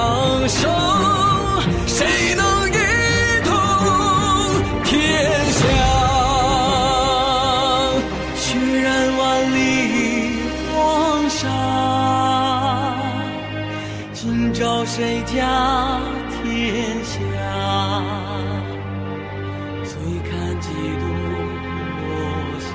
苍生，谁能一统天下？血染万里黄沙，今朝谁家天下？醉看几度落霞，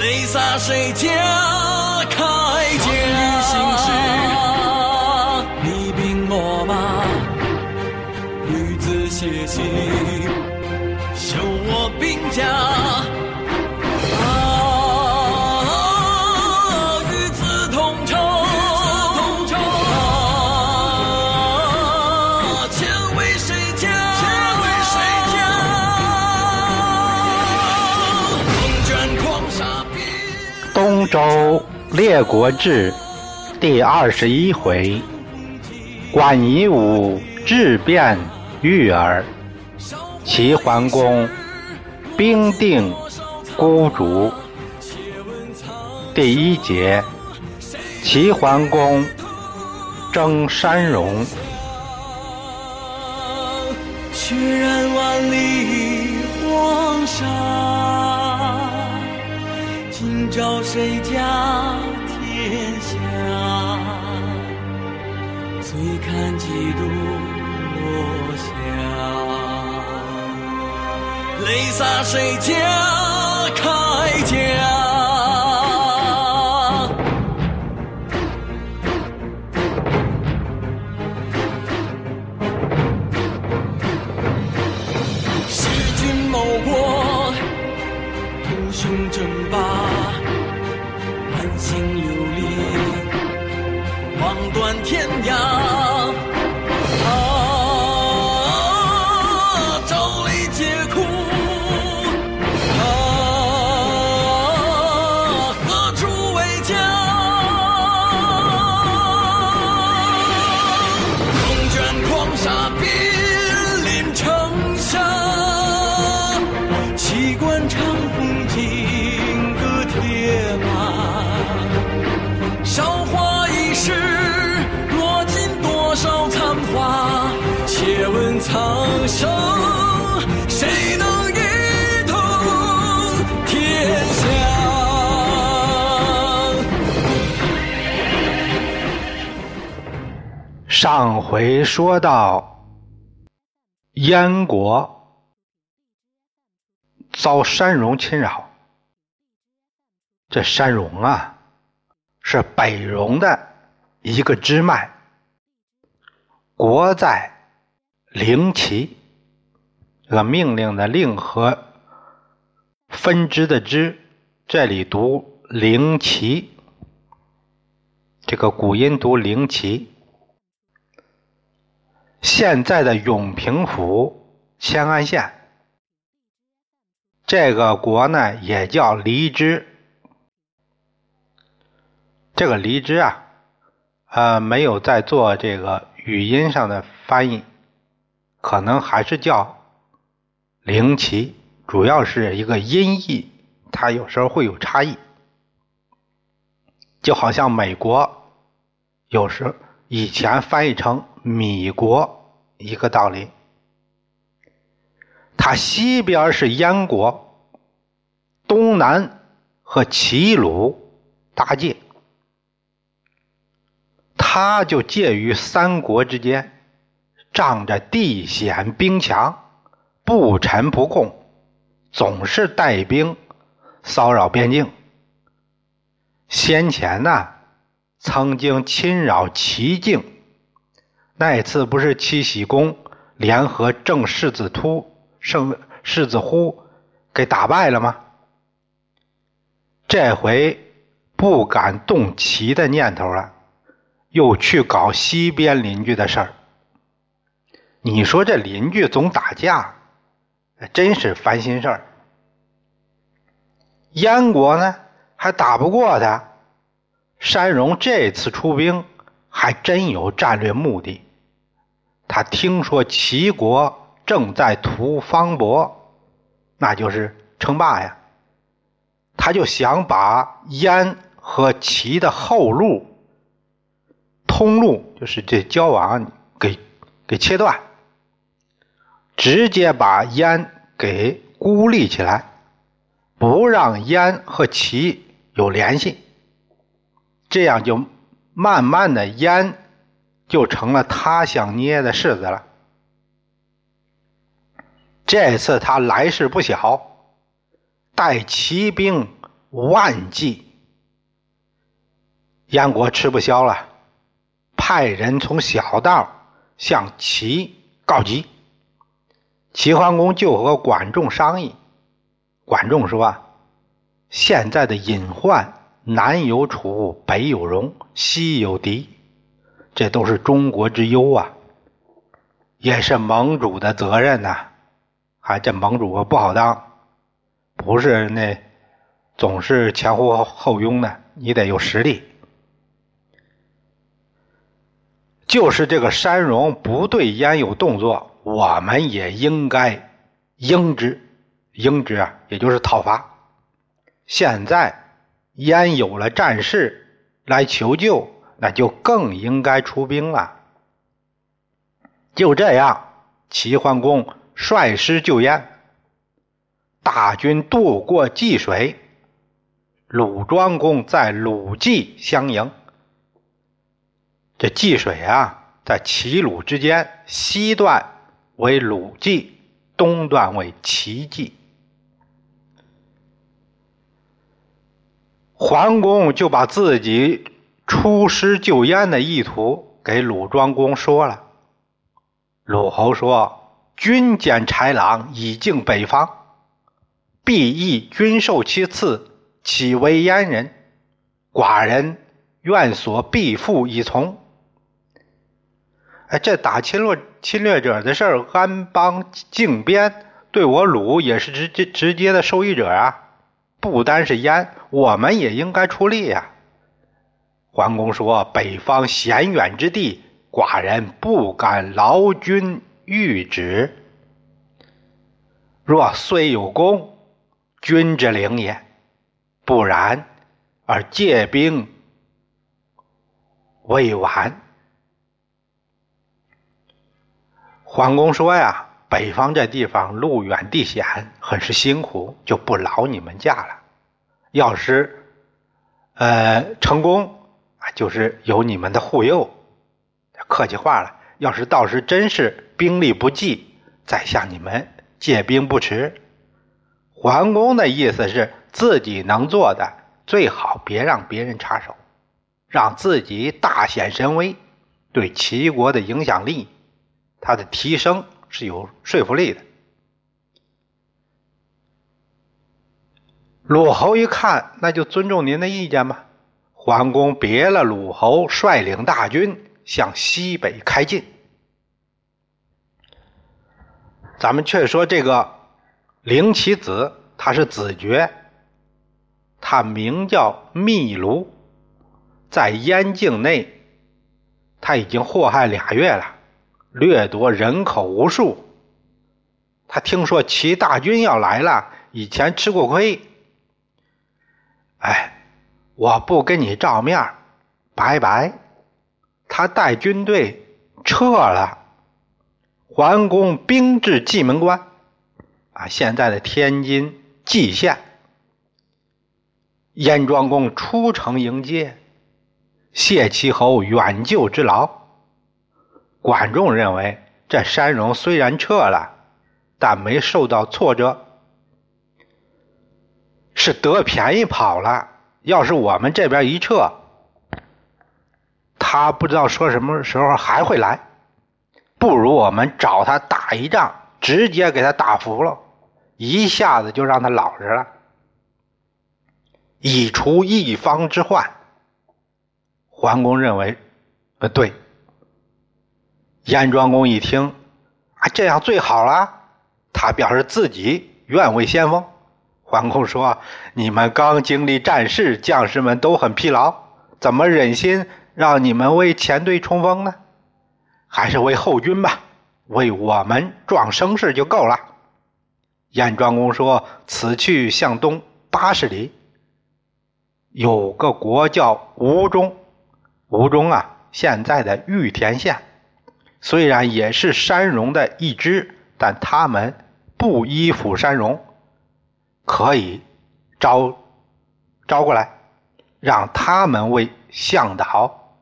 泪洒谁家铠甲？子写信，绣我兵甲。东周列国志第二十一回：管夷吾质变育儿，齐桓公兵定孤竹。第一节：齐桓公征山戎。血染万里黄沙。今朝谁家天下？醉看几度落泪洒谁家铠甲？弑君谋国，图雄争霸，满心流离，望断天涯。上回说到，燕国遭山戎侵扰。这山戎啊，是北戎的一个支脉，国在。灵旗，这个命令的令和分支的支，这里读灵旗，这个古音读灵旗。现在的永平府迁安县，这个国呢也叫离支。这个离支啊，呃，没有在做这个语音上的翻译。可能还是叫灵奇，主要是一个音译，它有时候会有差异，就好像美国有时以前翻译成米国一个道理。它西边是燕国，东南和齐鲁搭界，它就介于三国之间。仗着地险兵强，不臣不控，总是带兵骚扰边境。先前呢，曾经侵扰齐境，那次不是七喜公联合郑世子突、胜世子忽给打败了吗？这回不敢动齐的念头了，又去搞西边邻居的事儿。你说这邻居总打架，真是烦心事儿。燕国呢还打不过他，山戎这次出兵还真有战略目的。他听说齐国正在图方伯，那就是称霸呀，他就想把燕和齐的后路、通路，就是这交往给给切断。直接把燕给孤立起来，不让燕和齐有联系，这样就慢慢的燕就成了他想捏的柿子了。这次他来势不小，带骑兵万计。燕国吃不消了，派人从小道向齐告急。齐桓公就和管仲商议。管仲说：“现在的隐患，南有楚，北有戎，西有狄，这都是中国之忧啊，也是盟主的责任呐。还这盟主不好当，不是那总是前呼后拥的，你得有实力。就是这个山戎不对燕有动作，我们也应该应之。”应之啊，也就是讨伐。现在燕有了战事来求救，那就更应该出兵了。就这样，齐桓公率师救燕，大军渡过济水，鲁庄公在鲁济相迎。这济水啊，在齐鲁之间，西段为鲁济，东段为齐济。桓公就把自己出师救燕的意图给鲁庄公说了。鲁侯说：“君见豺狼已经北方，必亦君受其赐，岂为燕人？寡人愿所必复以从。”哎，这打侵略侵略者的事儿，安邦靖边对我鲁也是直接直接的受益者啊。不单是燕，我们也应该出力呀。桓公说：“北方险远之地，寡人不敢劳君谕旨。若虽有功，君之灵也；不然，而借兵未晚。”桓公说：“呀。”北方这地方路远地险，很是辛苦，就不劳你们驾了。要是，呃，成功，就是有你们的护佑，客气话了。要是到时真是兵力不济，再向你们借兵不迟。桓公的意思是自己能做的，最好别让别人插手，让自己大显神威，对齐国的影响力，他的提升。是有说服力的。鲁侯一看，那就尊重您的意见吧。桓公别了鲁侯，率领大军向西北开进。咱们却说这个灵其子，他是子爵，他名叫密卢，在燕境内，他已经祸害俩月了。掠夺人口无数，他听说齐大军要来了，以前吃过亏。哎，我不跟你照面，拜拜。他带军队撤了。桓公兵至蓟门关，啊，现在的天津蓟县。燕庄公出城迎接，谢其侯远救之劳。管仲认为，这山戎虽然撤了，但没受到挫折，是得便宜跑了。要是我们这边一撤，他不知道说什么时候还会来。不如我们找他打一仗，直接给他打服了，一下子就让他老实了，以除一方之患。桓公认为，呃，对。燕庄公一听，啊，这样最好了。他表示自己愿为先锋。桓公说：“你们刚经历战事，将士们都很疲劳，怎么忍心让你们为前队冲锋呢？还是为后军吧，为我们壮声势就够了。”燕庄公说：“此去向东八十里，有个国叫吴中，吴中啊，现在的玉田县。”虽然也是山戎的一支，但他们不依附山戎，可以招招过来，让他们为向导，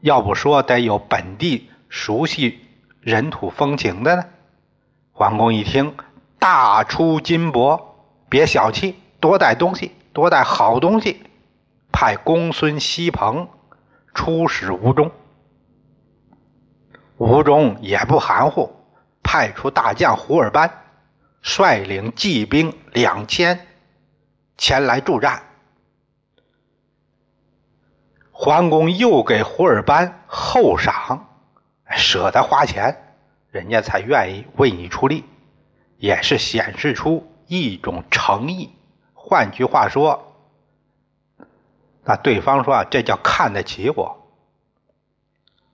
要不说得有本地熟悉人土风情的呢。桓公一听，大出金帛，别小气，多带东西，多带好东西。派公孙西鹏出使吴中，吴中也不含糊，派出大将胡尔班，率领骑兵两千前来助战。桓公又给胡尔班厚赏，舍得花钱，人家才愿意为你出力，也是显示出一种诚意。换句话说，那对方说啊这叫看得起我。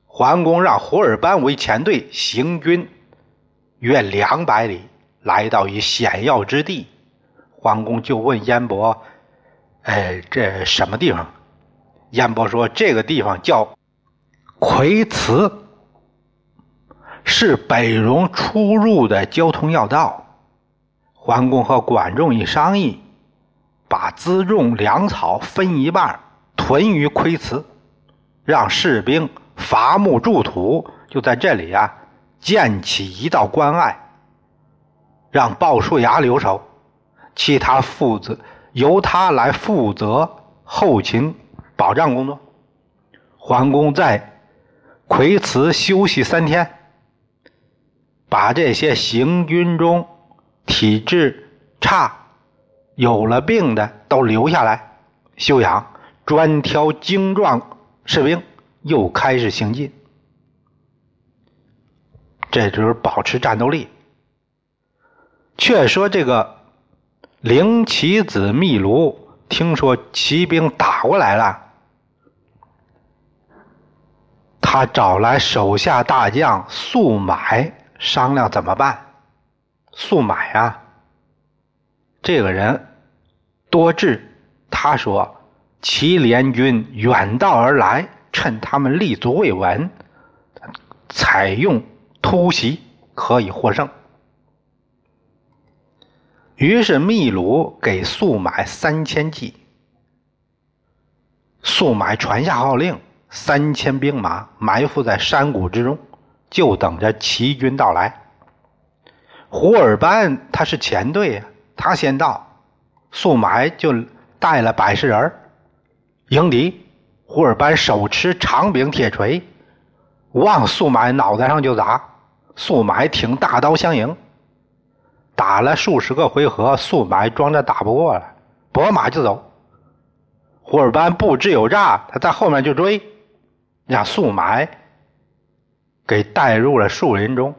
桓公让胡尔班为前队行军约两百里，来到一险要之地，桓公就问燕伯：“哎，这什么地方？”燕伯说：“这个地方叫葵祠，是北戎出入的交通要道。”桓公和管仲一商议，把辎重粮草分一半，屯于葵祠，让士兵伐木筑土，就在这里啊建起一道关隘，让鲍叔牙留守，其他负责由他来负责后勤。保障工作，桓公在葵祠休息三天，把这些行军中体质差、有了病的都留下来休养，专挑精壮士兵，又开始行进。这就是保持战斗力。却说这个灵奇子秘卢听说骑兵打过来了。他找来手下大将速买商量怎么办。速买啊，这个人多智。他说：“齐联军远道而来，趁他们立足未稳，采用突袭，可以获胜。”于是秘鲁给速买三千骑。速买传下号令。三千兵马埋伏在山谷之中，就等着齐军到来。胡尔班他是前队呀，他先到，速买就带了百十人迎敌。胡尔班手持长柄铁锤，往速买脑袋上就砸。速买挺大刀相迎，打了数十个回合，速买装着打不过了，拨马就走。胡尔班布置有诈，他在后面就追。让速买给带入了树林中，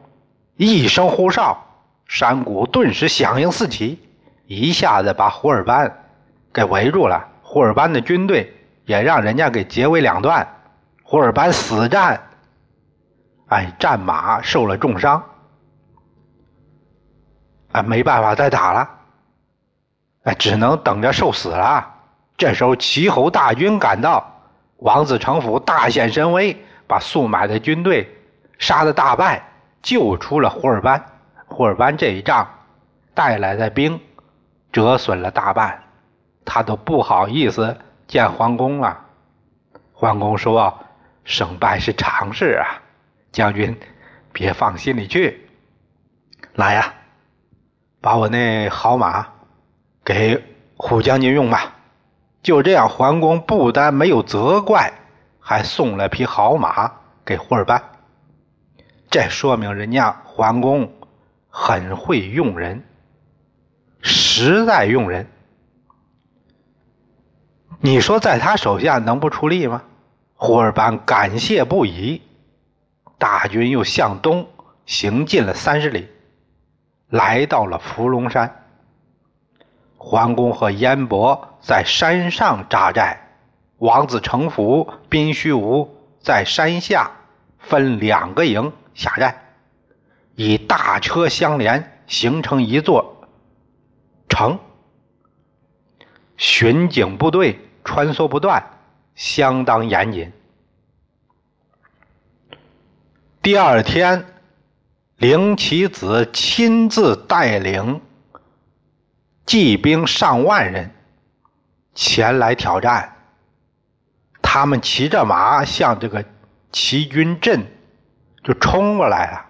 一声呼哨，山谷顿时响应四起，一下子把胡尔班给围住了。胡尔班的军队也让人家给截为两段，胡尔班死战，哎，战马受了重伤，哎，没办法再打了，哎，只能等着受死了。这时候，齐侯大军赶到。王子成府大显神威，把速买的军队杀得大败，救出了胡尔班。胡尔班这一仗带来的兵折损了大半，他都不好意思见桓公了。桓公说：“胜败是常事啊，将军别放心里去。来呀，把我那好马给虎将军用吧。”就这样，桓公不但没有责怪，还送了匹好马给胡尔班。这说明人家桓公很会用人，实在用人。你说在他手下能不出力吗？胡尔班感谢不已。大军又向东行进了三十里，来到了伏龙山。桓公和燕伯在山上扎寨，王子成府、宾虚无在山下分两个营下寨，以大车相连，形成一座城。巡警部队穿梭不断，相当严谨。第二天，灵其子亲自带领。骑兵上万人前来挑战，他们骑着马向这个齐军阵就冲过来了。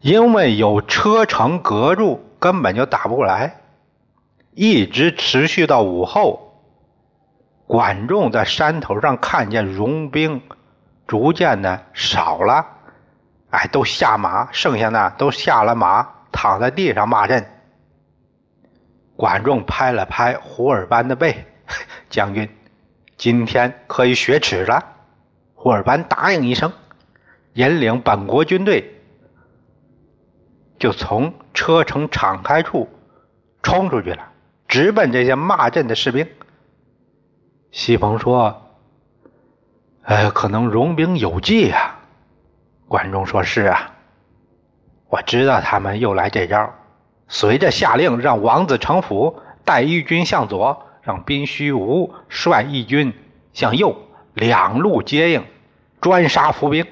因为有车城隔住，根本就打不过来，一直持续到午后。管仲在山头上看见戎兵逐渐的少了，哎，都下马，剩下的都下了马，躺在地上骂阵。管仲拍了拍胡尔班的背，将军，今天可以雪耻了。胡尔班答应一声，引领本国军队。就从车城敞开处冲出去了，直奔这些骂阵的士兵。西鹏说：“哎，可能戎兵有计呀。”管仲说：“是啊，我知道他们又来这招。随着下令，让王子成府带义军向左，让宾虚无率义军向右，两路接应，专杀伏兵。”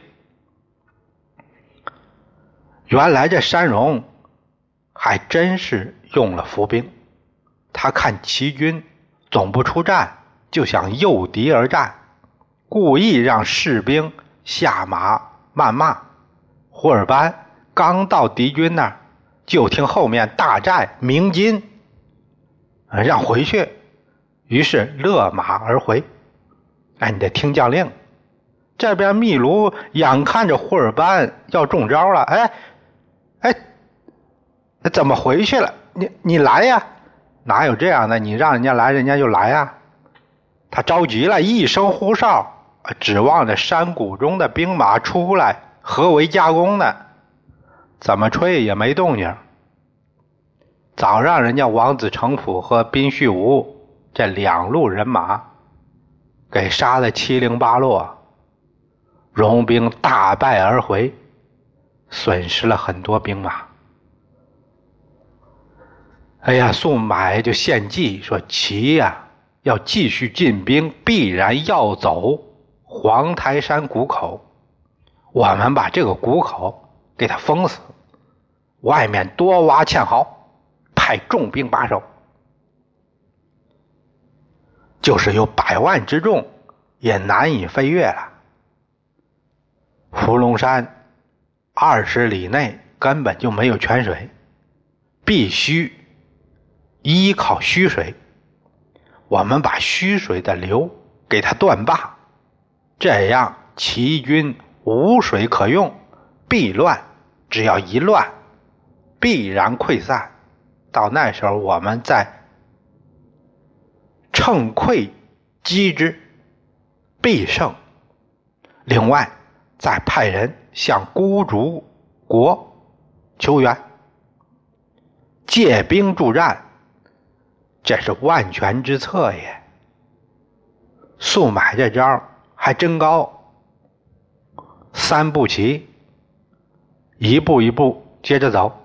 原来这山戎还真是用了伏兵，他看齐军总不出战，就想诱敌而战，故意让士兵下马谩骂。胡尔班刚到敌军那儿，就听后面大寨鸣金，让回去，于是勒马而回。哎，你得听将令。这边秘卢眼看着胡尔班要中招了，哎。哎，怎么回去了？你你来呀？哪有这样的？你让人家来，人家就来呀。他着急了，一声呼哨，指望着山谷中的兵马出来合围夹攻呢。怎么吹也没动静。早让人家王子成府和宾须无这两路人马给杀得七零八落，戎兵大败而回。损失了很多兵马。哎呀，宋买就献计说：“齐呀，要继续进兵，必然要走黄台山谷口。我们把这个谷口给他封死，外面多挖堑壕，派重兵把守。就是有百万之众，也难以飞越了。伏龙山。”二十里内根本就没有泉水，必须依靠虚水。我们把虚水的流给它断坝，这样齐军无水可用，必乱。只要一乱，必然溃散。到那时候，我们再乘溃击之，必胜。另外，再派人。向孤竹国求援，借兵助战，这是万全之策也。速买这招还真高，三步棋，一步一步接着走，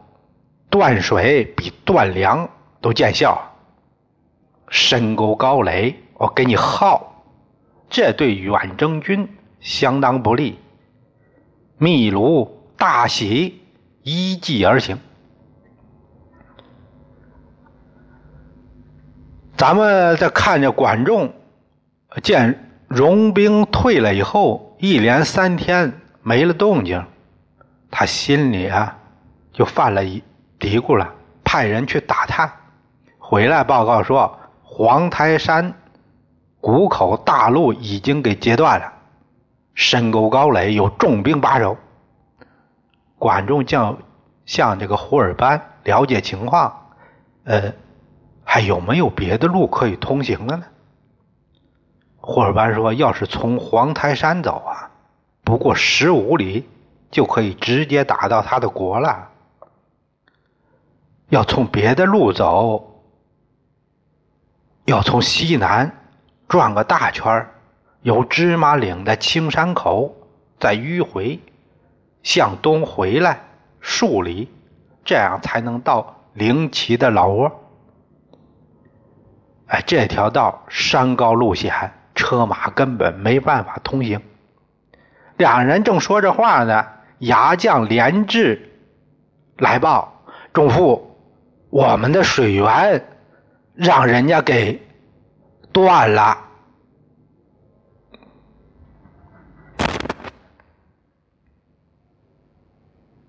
断水比断粮都见效。深沟高垒，我给你耗，这对远征军相当不利。秘鲁大喜，依计而行。咱们再看着管仲，见戎兵退了以后，一连三天没了动静，他心里啊就犯了一嘀咕了，派人去打探，回来报告说黄台山谷口大路已经给截断了。深沟高垒，有重兵把守。管仲将向这个胡尔班了解情况，呃，还有没有别的路可以通行的呢？胡尔班说：“要是从黄台山走啊，不过十五里就可以直接打到他的国了。要从别的路走，要从西南转个大圈儿。”由芝麻岭的青山口再迂回，向东回来数里，这样才能到灵奇的老窝。哎，这条道山高路险，车马根本没办法通行。两人正说着话呢，牙将连志来报：“仲父，我们的水源让人家给断了。”